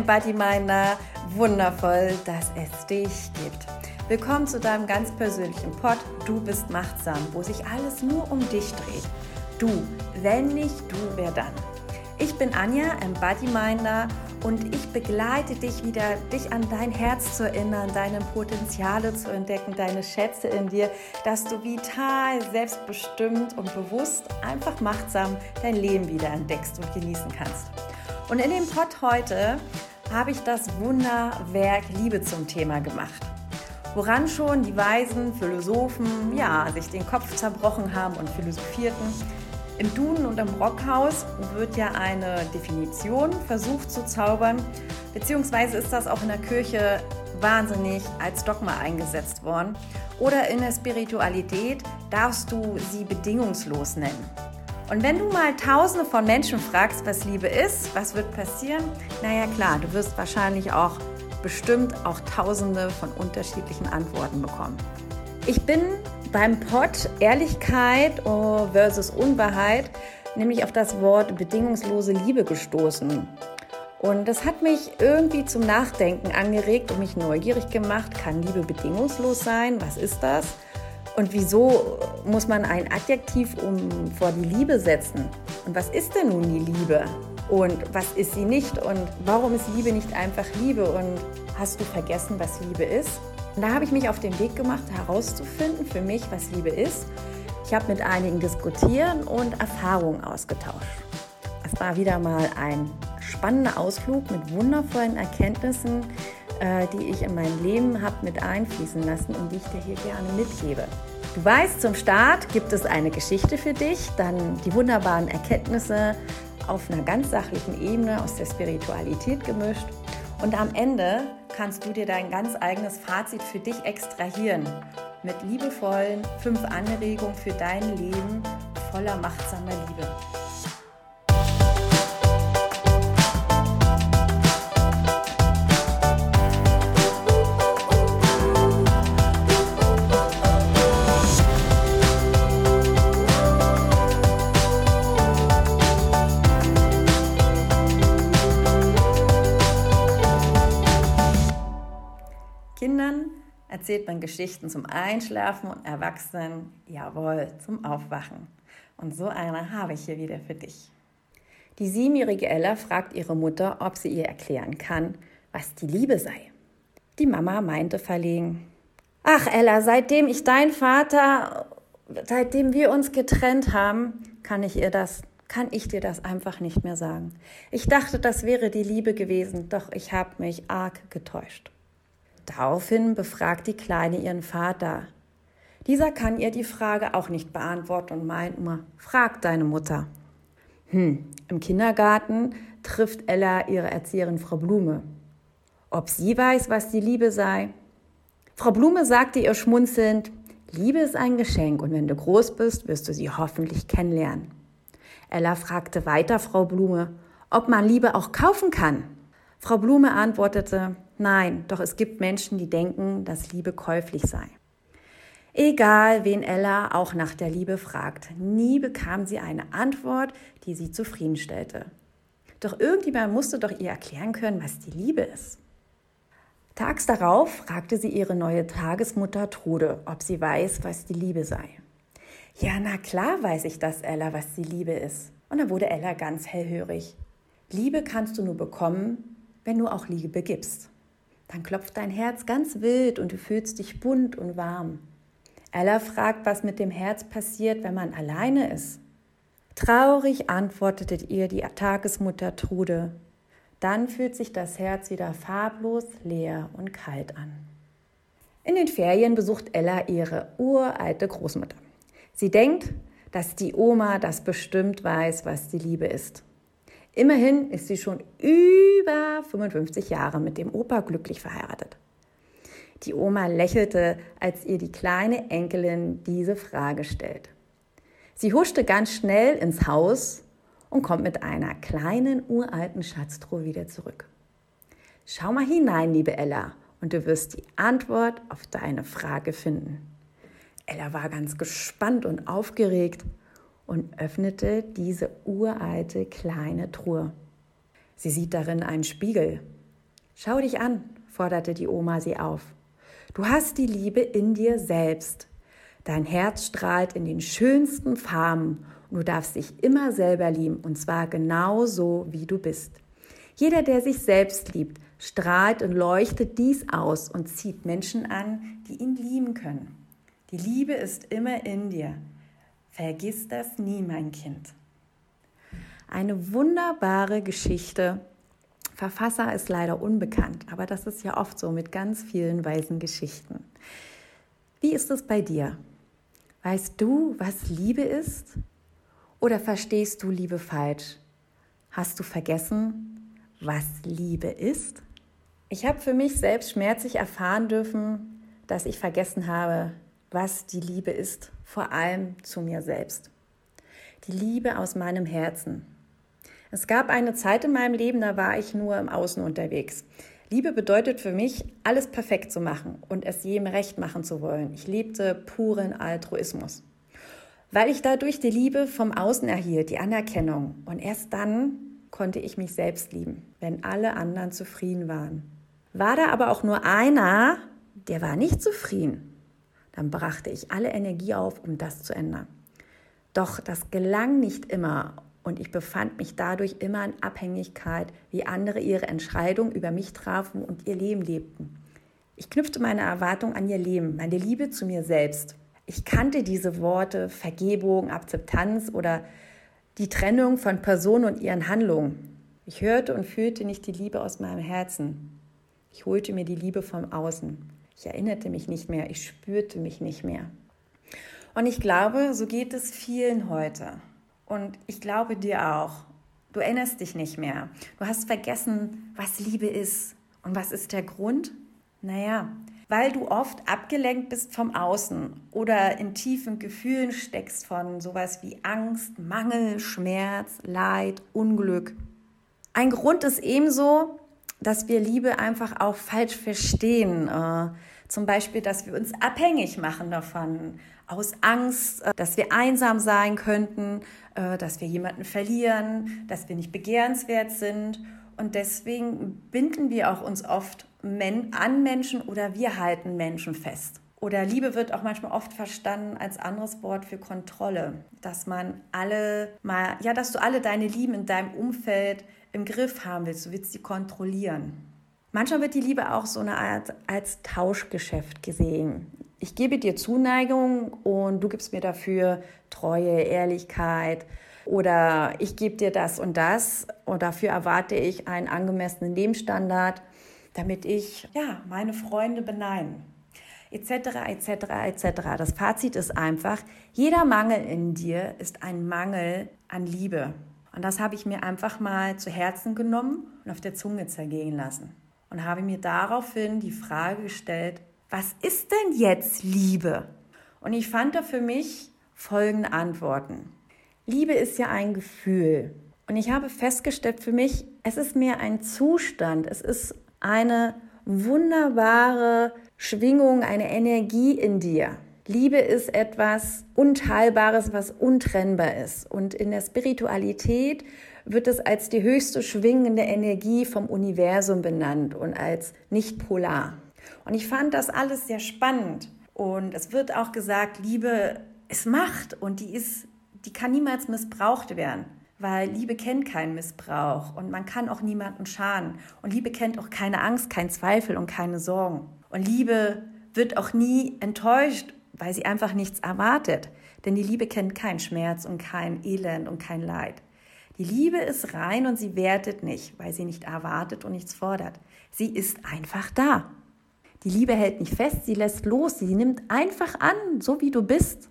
Embody Minder. Wundervoll, dass es dich gibt. Willkommen zu deinem ganz persönlichen Pod Du bist machtsam, wo sich alles nur um dich dreht. Du, wenn nicht du, wer dann? Ich bin Anja, Embody Minder und ich begleite dich wieder, dich an dein Herz zu erinnern, deine Potenziale zu entdecken, deine Schätze in dir, dass du vital, selbstbestimmt und bewusst, einfach machtsam dein Leben wieder entdeckst und genießen kannst. Und in dem Pod heute habe ich das Wunderwerk Liebe zum Thema gemacht. Woran schon die weisen Philosophen ja, sich den Kopf zerbrochen haben und philosophierten, im Duden und im Rockhaus wird ja eine Definition versucht zu zaubern, beziehungsweise ist das auch in der Kirche wahnsinnig als Dogma eingesetzt worden. Oder in der Spiritualität darfst du sie bedingungslos nennen. Und wenn du mal Tausende von Menschen fragst, was Liebe ist, was wird passieren? Naja klar, du wirst wahrscheinlich auch bestimmt auch Tausende von unterschiedlichen Antworten bekommen. Ich bin beim Pod Ehrlichkeit oh, versus Unwahrheit nämlich auf das Wort bedingungslose Liebe gestoßen. Und das hat mich irgendwie zum Nachdenken angeregt und mich neugierig gemacht. Kann Liebe bedingungslos sein? Was ist das? Und wieso muss man ein Adjektiv um vor die Liebe setzen? Und was ist denn nun die Liebe? Und was ist sie nicht? Und warum ist Liebe nicht einfach Liebe? Und hast du vergessen, was Liebe ist? Und da habe ich mich auf den Weg gemacht, herauszufinden für mich, was Liebe ist. Ich habe mit einigen diskutieren und Erfahrungen ausgetauscht. Es war wieder mal ein spannender Ausflug mit wundervollen Erkenntnissen, äh, die ich in mein Leben habe mit einfließen lassen und die ich dir hier gerne mitgebe. Du weißt, zum Start gibt es eine Geschichte für dich, dann die wunderbaren Erkenntnisse auf einer ganz sachlichen Ebene aus der Spiritualität gemischt und am Ende kannst du dir dein ganz eigenes Fazit für dich extrahieren mit liebevollen fünf Anregungen für dein Leben voller machtsamer Liebe. Erzählt man Geschichten zum Einschlafen und Erwachsenen, jawohl, zum Aufwachen. Und so eine habe ich hier wieder für dich. Die siebenjährige Ella fragt ihre Mutter, ob sie ihr erklären kann, was die Liebe sei. Die Mama meinte verlegen, Ach Ella, seitdem ich dein Vater, seitdem wir uns getrennt haben, kann ich ihr das, kann ich dir das einfach nicht mehr sagen. Ich dachte, das wäre die Liebe gewesen, doch ich habe mich arg getäuscht. Daraufhin befragt die Kleine ihren Vater. Dieser kann ihr die Frage auch nicht beantworten und meint nur, frag deine Mutter. Hm, im Kindergarten trifft Ella ihre Erzieherin Frau Blume. Ob sie weiß, was die Liebe sei? Frau Blume sagte ihr schmunzelnd, Liebe ist ein Geschenk und wenn du groß bist, wirst du sie hoffentlich kennenlernen. Ella fragte weiter Frau Blume, ob man Liebe auch kaufen kann. Frau Blume antwortete, Nein, doch es gibt Menschen, die denken, dass Liebe käuflich sei. Egal, wen Ella auch nach der Liebe fragt, nie bekam sie eine Antwort, die sie zufriedenstellte. Doch irgendjemand musste doch ihr erklären können, was die Liebe ist. Tags darauf fragte sie ihre neue Tagesmutter Trude, ob sie weiß, was die Liebe sei. Ja, na klar weiß ich das, Ella, was die Liebe ist. Und da wurde Ella ganz hellhörig. Liebe kannst du nur bekommen, wenn du auch Liebe gibst. Dann klopft dein Herz ganz wild und du fühlst dich bunt und warm. Ella fragt, was mit dem Herz passiert, wenn man alleine ist. Traurig antwortete ihr die Tagesmutter Trude. Dann fühlt sich das Herz wieder farblos, leer und kalt an. In den Ferien besucht Ella ihre uralte Großmutter. Sie denkt, dass die Oma das bestimmt weiß, was die Liebe ist. Immerhin ist sie schon über 55 Jahre mit dem Opa glücklich verheiratet. Die Oma lächelte, als ihr die kleine Enkelin diese Frage stellt. Sie huschte ganz schnell ins Haus und kommt mit einer kleinen uralten Schatztruhe wieder zurück. Schau mal hinein, liebe Ella, und du wirst die Antwort auf deine Frage finden. Ella war ganz gespannt und aufgeregt und öffnete diese uralte kleine Truhe. Sie sieht darin einen Spiegel Schau dich an, forderte die Oma sie auf. Du hast die Liebe in dir selbst. Dein Herz strahlt in den schönsten Farben und du darfst dich immer selber lieben und zwar genau so, wie du bist. Jeder, der sich selbst liebt, strahlt und leuchtet dies aus und zieht Menschen an, die ihn lieben können. Die Liebe ist immer in dir. Vergiss das nie, mein Kind. Eine wunderbare Geschichte. Verfasser ist leider unbekannt, aber das ist ja oft so mit ganz vielen weisen Geschichten. Wie ist es bei dir? Weißt du, was Liebe ist? Oder verstehst du Liebe falsch? Hast du vergessen, was Liebe ist? Ich habe für mich selbst schmerzlich erfahren dürfen, dass ich vergessen habe, was die Liebe ist, vor allem zu mir selbst. Die Liebe aus meinem Herzen. Es gab eine Zeit in meinem Leben, da war ich nur im Außen unterwegs. Liebe bedeutet für mich, alles perfekt zu machen und es jedem recht machen zu wollen. Ich lebte puren Altruismus. Weil ich dadurch die Liebe vom Außen erhielt, die Anerkennung. Und erst dann konnte ich mich selbst lieben, wenn alle anderen zufrieden waren. War da aber auch nur einer, der war nicht zufrieden, dann brachte ich alle Energie auf, um das zu ändern. Doch das gelang nicht immer und ich befand mich dadurch immer in Abhängigkeit, wie andere ihre Entscheidungen über mich trafen und ihr Leben lebten. Ich knüpfte meine Erwartung an ihr Leben, meine Liebe zu mir selbst. Ich kannte diese Worte Vergebung, Akzeptanz oder die Trennung von Personen und ihren Handlungen. Ich hörte und fühlte nicht die Liebe aus meinem Herzen. Ich holte mir die Liebe vom Außen. Ich erinnerte mich nicht mehr, ich spürte mich nicht mehr. Und ich glaube, so geht es vielen heute. Und ich glaube dir auch. Du erinnerst dich nicht mehr. Du hast vergessen, was Liebe ist. Und was ist der Grund? Naja, weil du oft abgelenkt bist vom Außen oder in tiefen Gefühlen steckst von sowas wie Angst, Mangel, Schmerz, Leid, Unglück. Ein Grund ist ebenso, dass wir Liebe einfach auch falsch verstehen. Zum Beispiel, dass wir uns abhängig machen davon, aus Angst, äh, dass wir einsam sein könnten, äh, dass wir jemanden verlieren, dass wir nicht begehrenswert sind. Und deswegen binden wir auch uns oft an Menschen oder wir halten Menschen fest. Oder Liebe wird auch manchmal oft verstanden als anderes Wort für Kontrolle, dass man alle mal, ja, dass du alle deine Lieben in deinem Umfeld im Griff haben willst, du willst sie kontrollieren. Manchmal wird die Liebe auch so eine Art als Tauschgeschäft gesehen. Ich gebe dir Zuneigung und du gibst mir dafür Treue, Ehrlichkeit oder ich gebe dir das und das und dafür erwarte ich einen angemessenen Lebensstandard, damit ich ja meine Freunde beneiden etc. etc. etc. Das Fazit ist einfach: Jeder Mangel in dir ist ein Mangel an Liebe. Und das habe ich mir einfach mal zu Herzen genommen und auf der Zunge zergehen lassen. Und habe mir daraufhin die Frage gestellt, was ist denn jetzt Liebe? Und ich fand da für mich folgende Antworten. Liebe ist ja ein Gefühl. Und ich habe festgestellt für mich, es ist mehr ein Zustand. Es ist eine wunderbare Schwingung, eine Energie in dir. Liebe ist etwas Unteilbares, was untrennbar ist. Und in der Spiritualität wird es als die höchste schwingende Energie vom Universum benannt und als nicht polar. Und ich fand das alles sehr spannend. Und es wird auch gesagt, Liebe ist Macht und die ist, die kann niemals missbraucht werden. Weil Liebe kennt keinen Missbrauch und man kann auch niemanden schaden. Und Liebe kennt auch keine Angst, keinen Zweifel und keine Sorgen. Und Liebe wird auch nie enttäuscht weil sie einfach nichts erwartet. Denn die Liebe kennt keinen Schmerz und kein Elend und kein Leid. Die Liebe ist rein und sie wertet nicht, weil sie nicht erwartet und nichts fordert. Sie ist einfach da. Die Liebe hält nicht fest, sie lässt los, sie nimmt einfach an, so wie du bist.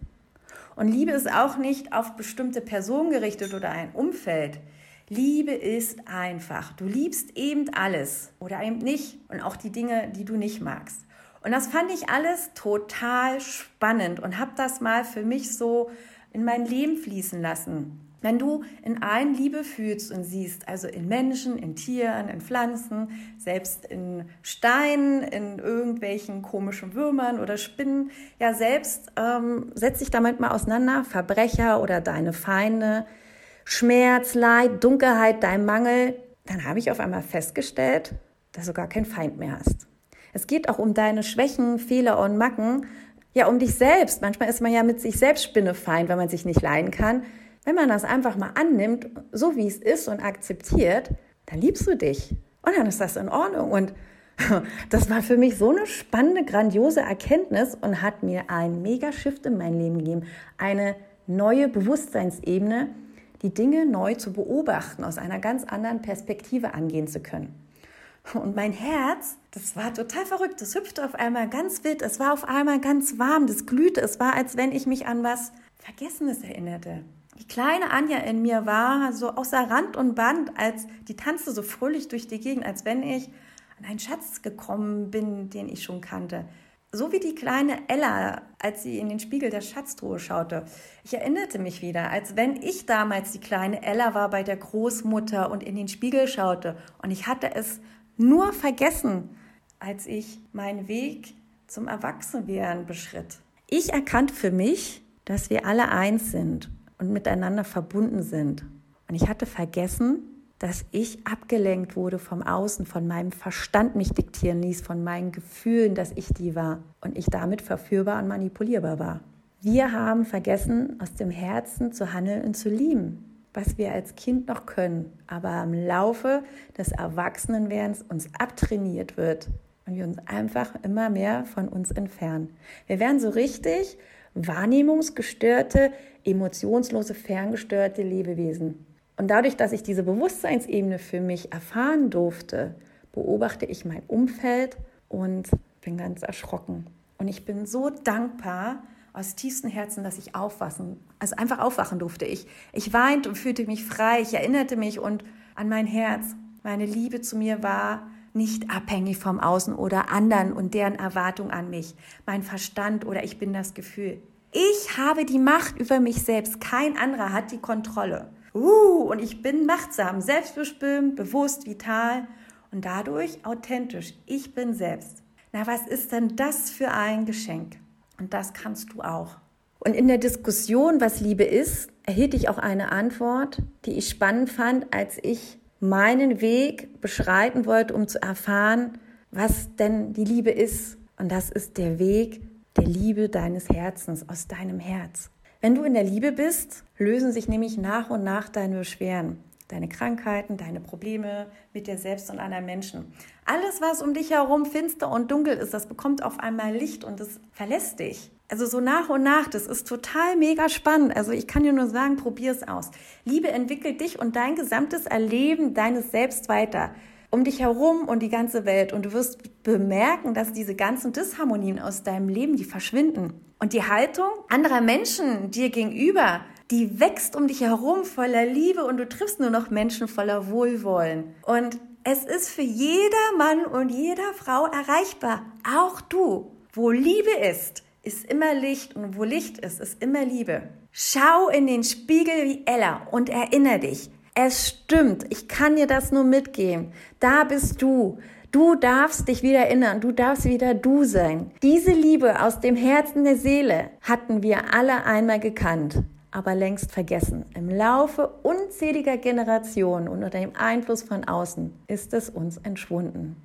Und Liebe ist auch nicht auf bestimmte Personen gerichtet oder ein Umfeld. Liebe ist einfach. Du liebst eben alles oder eben nicht und auch die Dinge, die du nicht magst. Und das fand ich alles total spannend und habe das mal für mich so in mein Leben fließen lassen. Wenn du in allen Liebe fühlst und siehst, also in Menschen, in Tieren, in Pflanzen, selbst in Steinen, in irgendwelchen komischen Würmern oder Spinnen, ja selbst ähm, setz dich damit mal auseinander, Verbrecher oder deine Feinde, Schmerz, Leid, Dunkelheit, dein Mangel, dann habe ich auf einmal festgestellt, dass du gar keinen Feind mehr hast. Es geht auch um deine Schwächen, Fehler und Macken, ja um dich selbst. Manchmal ist man ja mit sich selbst Spinnefeind, wenn man sich nicht leiden kann. Wenn man das einfach mal annimmt, so wie es ist und akzeptiert, dann liebst du dich. Und dann ist das in Ordnung. Und das war für mich so eine spannende, grandiose Erkenntnis und hat mir einen Mega-Shift in mein Leben gegeben. Eine neue Bewusstseinsebene, die Dinge neu zu beobachten, aus einer ganz anderen Perspektive angehen zu können. Und mein Herz, das war total verrückt. Das hüpfte auf einmal ganz wild. Es war auf einmal ganz warm. Das glühte. Es war, als wenn ich mich an was Vergessenes erinnerte. Die kleine Anja in mir war so außer Rand und Band, als die tanzte so fröhlich durch die Gegend, als wenn ich an einen Schatz gekommen bin, den ich schon kannte. So wie die kleine Ella, als sie in den Spiegel der Schatztruhe schaute. Ich erinnerte mich wieder, als wenn ich damals die kleine Ella war bei der Großmutter und in den Spiegel schaute. Und ich hatte es nur vergessen, als ich meinen Weg zum Erwachsenwerden beschritt. Ich erkannte für mich, dass wir alle eins sind und miteinander verbunden sind. Und ich hatte vergessen, dass ich abgelenkt wurde vom Außen, von meinem Verstand mich diktieren ließ, von meinen Gefühlen, dass ich die war und ich damit verführbar und manipulierbar war. Wir haben vergessen, aus dem Herzen zu handeln und zu lieben, was wir als Kind noch können, aber im Laufe des Erwachsenenwerdens uns abtrainiert wird und wir uns einfach immer mehr von uns entfernen. Wir werden so richtig wahrnehmungsgestörte, emotionslose, ferngestörte Lebewesen. Und dadurch, dass ich diese Bewusstseinsebene für mich erfahren durfte, beobachte ich mein Umfeld und bin ganz erschrocken. Und ich bin so dankbar aus tiefstem Herzen, dass ich aufwachen, also einfach aufwachen durfte. Ich, ich weinte und fühlte mich frei. Ich erinnerte mich und an mein Herz. Meine Liebe zu mir war nicht abhängig vom Außen oder anderen und deren Erwartung an mich. Mein Verstand oder ich bin das Gefühl. Ich habe die Macht über mich selbst. Kein anderer hat die Kontrolle. Uh, und ich bin machtsam, selbstbestimmt, bewusst, vital und dadurch authentisch. Ich bin selbst. Na, was ist denn das für ein Geschenk? Und das kannst du auch. Und in der Diskussion, was Liebe ist, erhielt ich auch eine Antwort, die ich spannend fand, als ich meinen Weg beschreiten wollte, um zu erfahren, was denn die Liebe ist. Und das ist der Weg der Liebe deines Herzens, aus deinem Herz. Wenn du in der Liebe bist, lösen sich nämlich nach und nach deine Beschwerden, deine Krankheiten, deine Probleme mit dir selbst und anderen Menschen. Alles, was um dich herum finster und dunkel ist, das bekommt auf einmal Licht und es verlässt dich. Also so nach und nach, das ist total mega spannend. Also ich kann dir nur sagen, probier es aus. Liebe entwickelt dich und dein gesamtes Erleben deines Selbst weiter um dich herum und die ganze Welt. Und du wirst bemerken, dass diese ganzen Disharmonien aus deinem Leben, die verschwinden. Und die Haltung anderer Menschen dir gegenüber, die wächst um dich herum voller Liebe und du triffst nur noch Menschen voller Wohlwollen. Und es ist für jeder Mann und jeder Frau erreichbar. Auch du. Wo Liebe ist, ist immer Licht und wo Licht ist, ist immer Liebe. Schau in den Spiegel wie Ella und erinnere dich, es stimmt, ich kann dir das nur mitgeben. Da bist du. Du darfst dich wieder erinnern, du darfst wieder du sein. Diese Liebe aus dem Herzen der Seele hatten wir alle einmal gekannt, aber längst vergessen. Im Laufe unzähliger Generationen und unter dem Einfluss von außen ist es uns entschwunden.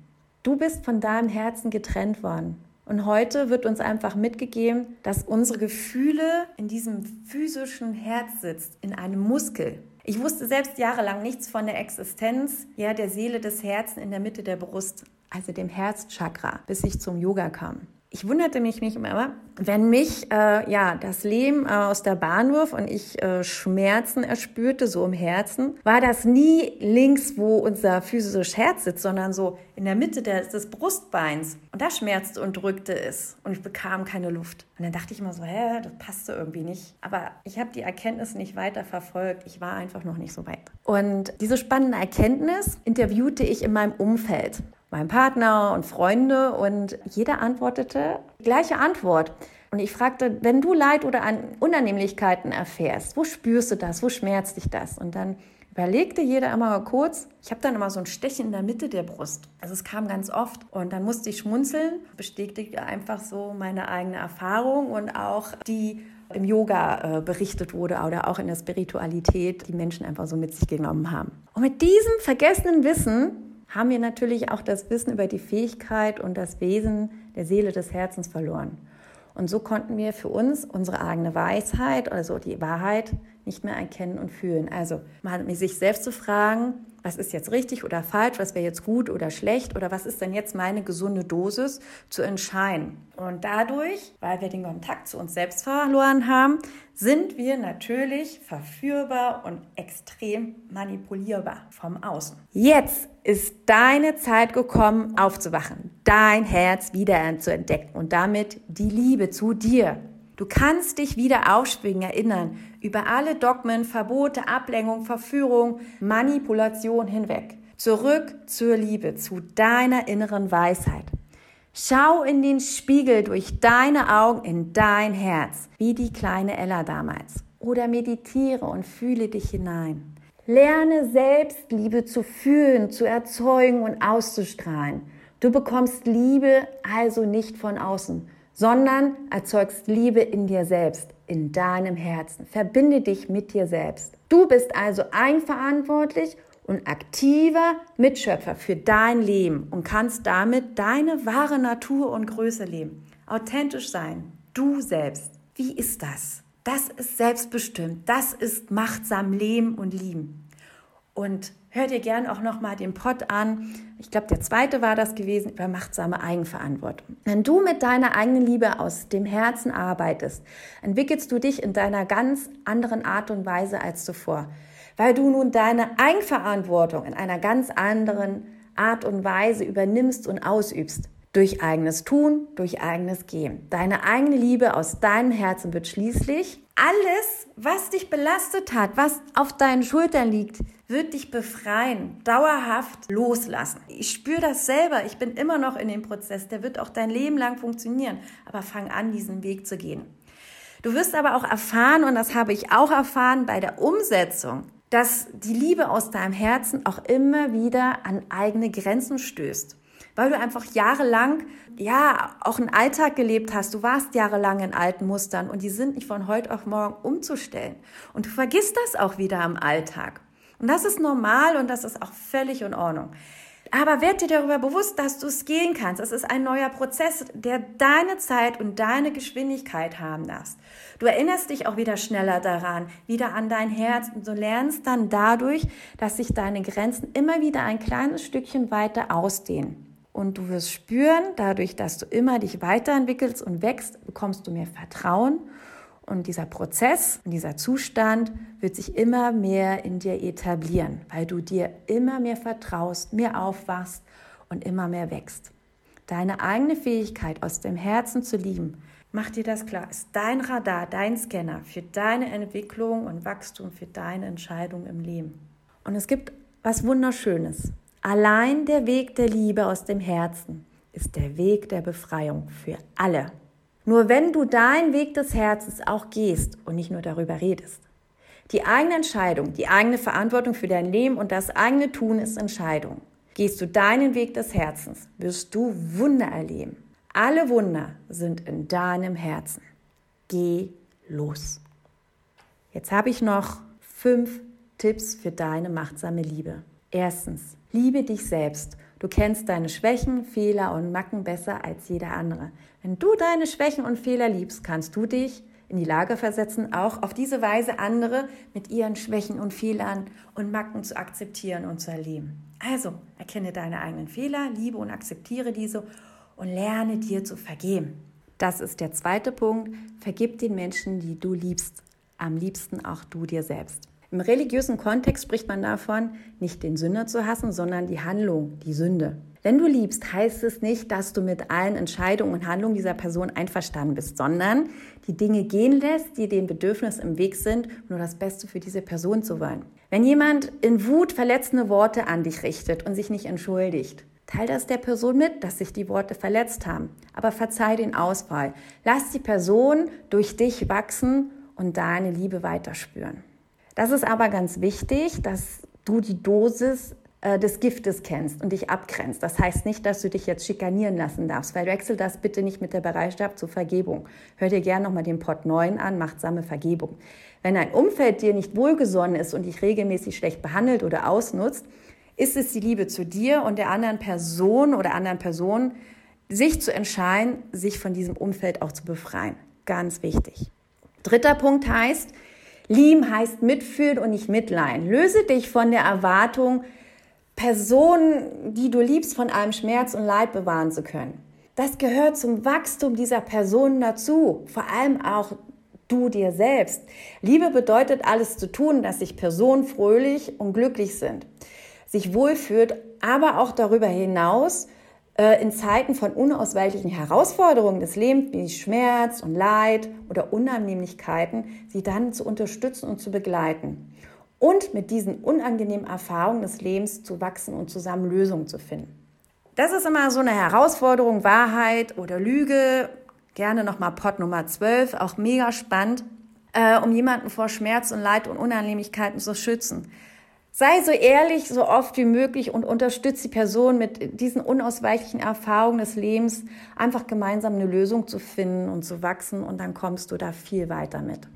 Du bist von deinem Herzen getrennt worden. Und heute wird uns einfach mitgegeben, dass unsere Gefühle in diesem physischen Herz sitzt, in einem Muskel. Ich wusste selbst jahrelang nichts von der Existenz ja, der Seele des Herzens in der Mitte der Brust, also dem Herzchakra, bis ich zum Yoga kam ich wunderte mich nicht immer, wenn mich äh, ja das Leben äh, aus der Bahn wirft und ich äh, Schmerzen erspürte, so im Herzen, war das nie links, wo unser physisches Herz sitzt, sondern so in der Mitte des, des Brustbeins. Und da schmerzte und drückte es und ich bekam keine Luft. Und dann dachte ich immer so, hä, das passte irgendwie nicht. Aber ich habe die Erkenntnis nicht weiter verfolgt. Ich war einfach noch nicht so weit. Und diese spannende Erkenntnis interviewte ich in meinem Umfeld meinem Partner und Freunde und jeder antwortete gleiche Antwort. Und ich fragte, wenn du Leid oder an Unannehmlichkeiten erfährst, wo spürst du das, wo schmerzt dich das? Und dann überlegte jeder immer mal kurz. Ich habe dann immer so ein Stechen in der Mitte der Brust. Also es kam ganz oft und dann musste ich schmunzeln, bestätigte einfach so meine eigene Erfahrung und auch die im Yoga äh, berichtet wurde oder auch in der Spiritualität die Menschen einfach so mit sich genommen haben. Und mit diesem vergessenen Wissen haben wir natürlich auch das Wissen über die Fähigkeit und das Wesen der Seele des Herzens verloren. Und so konnten wir für uns unsere eigene Weisheit, also die Wahrheit, nicht mehr erkennen und fühlen. Also mal sich selbst zu fragen, was ist jetzt richtig oder falsch, was wäre jetzt gut oder schlecht oder was ist denn jetzt meine gesunde Dosis zu entscheiden. Und dadurch, weil wir den Kontakt zu uns selbst verloren haben, sind wir natürlich verführbar und extrem manipulierbar vom Außen. Jetzt ist deine Zeit gekommen, aufzuwachen, dein Herz wieder zu entdecken und damit die Liebe zu dir. Du kannst dich wieder aufschwingen, erinnern über alle Dogmen, Verbote, Ablenkung, Verführung, Manipulation hinweg. Zurück zur Liebe, zu deiner inneren Weisheit. Schau in den Spiegel durch deine Augen in dein Herz, wie die kleine Ella damals. Oder meditiere und fühle dich hinein. Lerne Selbstliebe zu fühlen, zu erzeugen und auszustrahlen. Du bekommst Liebe also nicht von außen, sondern erzeugst Liebe in dir selbst, in deinem Herzen. Verbinde dich mit dir selbst. Du bist also eigenverantwortlich und aktiver Mitschöpfer für dein Leben und kannst damit deine wahre Natur und Größe leben. Authentisch sein, du selbst. Wie ist das? Das ist selbstbestimmt. Das ist machtsam Leben und Lieben. Und hör dir gern auch noch mal den Pott an. Ich glaube, der zweite war das gewesen über machtsame Eigenverantwortung. Wenn du mit deiner eigenen Liebe aus dem Herzen arbeitest, entwickelst du dich in deiner ganz anderen Art und Weise als zuvor, weil du nun deine Eigenverantwortung in einer ganz anderen Art und Weise übernimmst und ausübst. Durch eigenes Tun, durch eigenes Gehen. Deine eigene Liebe aus deinem Herzen wird schließlich alles, was dich belastet hat, was auf deinen Schultern liegt, wird dich befreien, dauerhaft loslassen. Ich spüre das selber. Ich bin immer noch in dem Prozess. Der wird auch dein Leben lang funktionieren. Aber fang an, diesen Weg zu gehen. Du wirst aber auch erfahren, und das habe ich auch erfahren bei der Umsetzung, dass die Liebe aus deinem Herzen auch immer wieder an eigene Grenzen stößt weil du einfach jahrelang, ja, auch einen Alltag gelebt hast. Du warst jahrelang in alten Mustern und die sind nicht von heute auf morgen umzustellen. Und du vergisst das auch wieder im Alltag. Und das ist normal und das ist auch völlig in Ordnung. Aber werd dir darüber bewusst, dass du es gehen kannst. Es ist ein neuer Prozess, der deine Zeit und deine Geschwindigkeit haben darfst. Du erinnerst dich auch wieder schneller daran, wieder an dein Herz und du lernst dann dadurch, dass sich deine Grenzen immer wieder ein kleines Stückchen weiter ausdehnen. Und du wirst spüren, dadurch, dass du immer dich weiterentwickelst und wächst, bekommst du mehr Vertrauen. Und dieser Prozess, dieser Zustand wird sich immer mehr in dir etablieren, weil du dir immer mehr vertraust, mehr aufwachst und immer mehr wächst. Deine eigene Fähigkeit aus dem Herzen zu lieben, mach dir das klar, ist dein Radar, dein Scanner für deine Entwicklung und Wachstum, für deine Entscheidung im Leben. Und es gibt was Wunderschönes. Allein der Weg der Liebe aus dem Herzen ist der Weg der Befreiung für alle. Nur wenn du deinen Weg des Herzens auch gehst und nicht nur darüber redest. Die eigene Entscheidung, die eigene Verantwortung für dein Leben und das eigene Tun ist Entscheidung. Gehst du deinen Weg des Herzens, wirst du Wunder erleben. Alle Wunder sind in deinem Herzen. Geh los. Jetzt habe ich noch fünf Tipps für deine machtsame Liebe. Erstens, liebe dich selbst. Du kennst deine Schwächen, Fehler und Macken besser als jeder andere. Wenn du deine Schwächen und Fehler liebst, kannst du dich in die Lage versetzen, auch auf diese Weise andere mit ihren Schwächen und Fehlern und Macken zu akzeptieren und zu erleben. Also, erkenne deine eigenen Fehler, liebe und akzeptiere diese und lerne dir zu vergeben. Das ist der zweite Punkt. Vergib den Menschen, die du liebst. Am liebsten auch du dir selbst. Im religiösen Kontext spricht man davon, nicht den Sünder zu hassen, sondern die Handlung, die Sünde. Wenn du liebst, heißt es nicht, dass du mit allen Entscheidungen und Handlungen dieser Person einverstanden bist, sondern die Dinge gehen lässt, die den Bedürfnissen im Weg sind, nur das Beste für diese Person zu wollen. Wenn jemand in Wut verletzende Worte an dich richtet und sich nicht entschuldigt, teil das der Person mit, dass sich die Worte verletzt haben, aber verzeih den Ausfall. Lass die Person durch dich wachsen und deine Liebe weiterspüren. Das ist aber ganz wichtig, dass du die Dosis äh, des Giftes kennst und dich abgrenzt. Das heißt nicht, dass du dich jetzt schikanieren lassen darfst, weil wechsel das bitte nicht mit der Bereitschaft zur Vergebung. Hör dir gerne nochmal den Pod 9 an, machtsame Vergebung. Wenn ein Umfeld dir nicht wohlgesonnen ist und dich regelmäßig schlecht behandelt oder ausnutzt, Ist es die Liebe zu dir und der anderen Person oder anderen Personen, sich zu entscheiden, sich von diesem Umfeld auch zu befreien? Ganz wichtig. Dritter Punkt heißt, lieben heißt mitfühlen und nicht mitleihen. Löse dich von der Erwartung, Personen, die du liebst, von einem Schmerz und Leid bewahren zu können. Das gehört zum Wachstum dieser Personen dazu, vor allem auch du dir selbst. Liebe bedeutet alles zu tun, dass sich Personen fröhlich und glücklich sind, sich wohlfühlt, aber auch darüber hinaus in Zeiten von unausweichlichen Herausforderungen des Lebens wie Schmerz und Leid oder Unannehmlichkeiten, sie dann zu unterstützen und zu begleiten und mit diesen unangenehmen Erfahrungen des Lebens zu wachsen und zusammen Lösungen zu finden. Das ist immer so eine Herausforderung, Wahrheit oder Lüge. Gerne nochmal Pot Nummer 12, auch mega spannend, äh, um jemanden vor Schmerz und Leid und Unannehmlichkeiten zu schützen. Sei so ehrlich, so oft wie möglich und unterstütze die Person mit diesen unausweichlichen Erfahrungen des Lebens, einfach gemeinsam eine Lösung zu finden und zu wachsen und dann kommst du da viel weiter mit.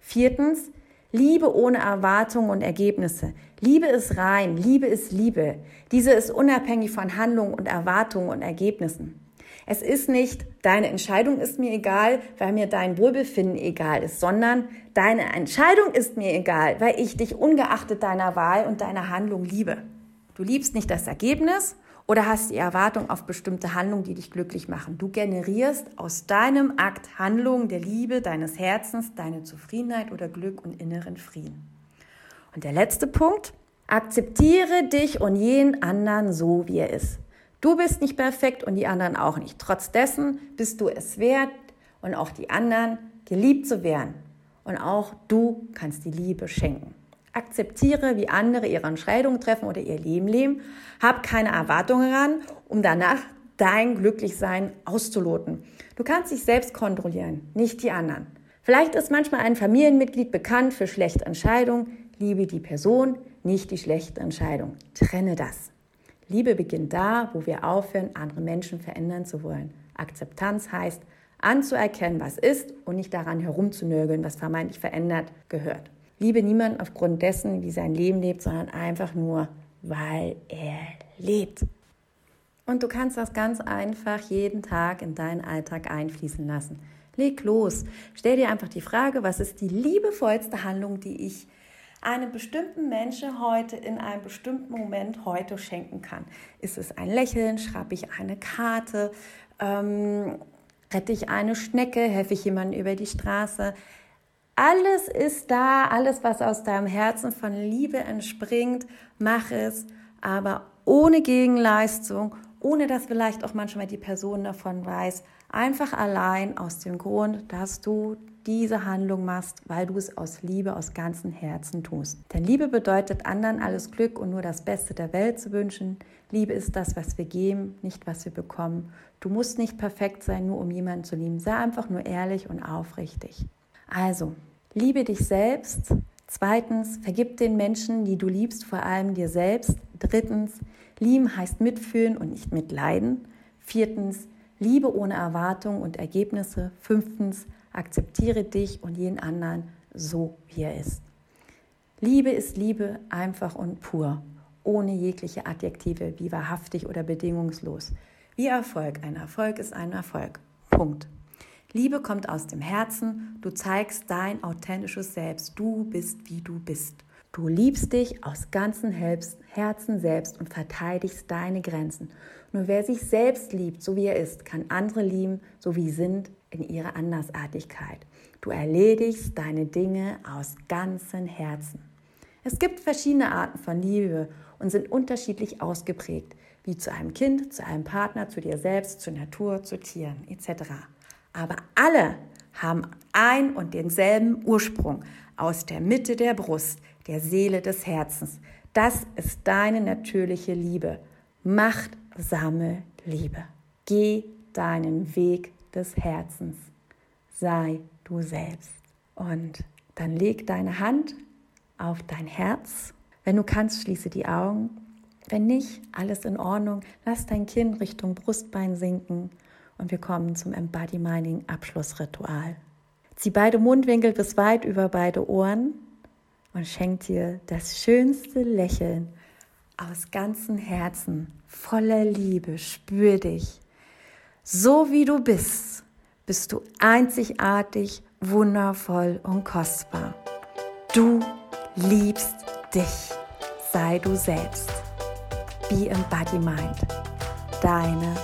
Viertens, Liebe ohne Erwartungen und Ergebnisse. Liebe ist rein, Liebe ist Liebe. Diese ist unabhängig von Handlungen und Erwartungen und Ergebnissen. Es ist nicht, deine Entscheidung ist mir egal, weil mir dein Wohlbefinden egal ist, sondern deine Entscheidung ist mir egal, weil ich dich ungeachtet deiner Wahl und deiner Handlung liebe. Du liebst nicht das Ergebnis oder hast die Erwartung auf bestimmte Handlungen, die dich glücklich machen. Du generierst aus deinem Akt Handlungen der Liebe, deines Herzens, deine Zufriedenheit oder Glück und inneren Frieden. Und der letzte Punkt, akzeptiere dich und jeden anderen so, wie er ist. Du bist nicht perfekt und die anderen auch nicht. Trotz dessen bist du es wert und auch die anderen geliebt zu werden. Und auch du kannst die Liebe schenken. Akzeptiere, wie andere ihre Entscheidungen treffen oder ihr Leben leben. Hab keine Erwartungen ran, um danach dein Glücklichsein auszuloten. Du kannst dich selbst kontrollieren, nicht die anderen. Vielleicht ist manchmal ein Familienmitglied bekannt für schlechte Entscheidungen. Liebe die Person, nicht die schlechte Entscheidung. Trenne das. Liebe beginnt da, wo wir aufhören, andere Menschen verändern zu wollen. Akzeptanz heißt, anzuerkennen, was ist und nicht daran herumzunörgeln, was vermeintlich verändert gehört. Liebe niemanden aufgrund dessen, wie sein Leben lebt, sondern einfach nur, weil er lebt. Und du kannst das ganz einfach jeden Tag in deinen Alltag einfließen lassen. Leg los. Stell dir einfach die Frage, was ist die liebevollste Handlung, die ich einem bestimmten Menschen heute in einem bestimmten Moment heute schenken kann. Ist es ein Lächeln? Schreibe ich eine Karte? Ähm, rette ich eine Schnecke? Helfe ich jemandem über die Straße? Alles ist da, alles, was aus deinem Herzen von Liebe entspringt, mach es, aber ohne Gegenleistung, ohne dass vielleicht auch manchmal die Person davon weiß, einfach allein aus dem Grund, dass du diese Handlung machst, weil du es aus Liebe, aus ganzem Herzen tust. Denn Liebe bedeutet anderen alles Glück und nur das Beste der Welt zu wünschen. Liebe ist das, was wir geben, nicht was wir bekommen. Du musst nicht perfekt sein, nur um jemanden zu lieben. Sei einfach nur ehrlich und aufrichtig. Also, liebe dich selbst. Zweitens, vergib den Menschen, die du liebst, vor allem dir selbst. Drittens, lieben heißt mitfühlen und nicht mitleiden. Viertens, Liebe ohne Erwartung und Ergebnisse. Fünftens, Akzeptiere dich und jeden anderen so, wie er ist. Liebe ist Liebe einfach und pur, ohne jegliche Adjektive wie wahrhaftig oder bedingungslos. Wie Erfolg. Ein Erfolg ist ein Erfolg. Punkt. Liebe kommt aus dem Herzen. Du zeigst dein authentisches Selbst. Du bist, wie du bist. Du liebst dich aus ganzem Herzen selbst und verteidigst deine Grenzen. Nur wer sich selbst liebt, so wie er ist, kann andere lieben, so wie sie sind, in ihrer Andersartigkeit. Du erledigst deine Dinge aus ganzem Herzen. Es gibt verschiedene Arten von Liebe und sind unterschiedlich ausgeprägt, wie zu einem Kind, zu einem Partner, zu dir selbst, zur Natur, zu Tieren etc. Aber alle haben ein und denselben Ursprung aus der Mitte der Brust, der Seele des Herzens. Das ist deine natürliche Liebe. Machtsame Liebe. Geh deinen Weg des Herzens. Sei du selbst. Und dann leg deine Hand auf dein Herz. Wenn du kannst, schließe die Augen. Wenn nicht, alles in Ordnung. Lass dein Kinn Richtung Brustbein sinken und wir kommen zum Embody Mining Abschlussritual. Zieh beide Mundwinkel bis weit über beide Ohren und schenk dir das schönste Lächeln aus ganzem Herzen, voller Liebe, spür dich. So wie du bist, bist du einzigartig, wundervoll und kostbar. Du liebst dich. Sei du selbst. Be Embody Mind. Deine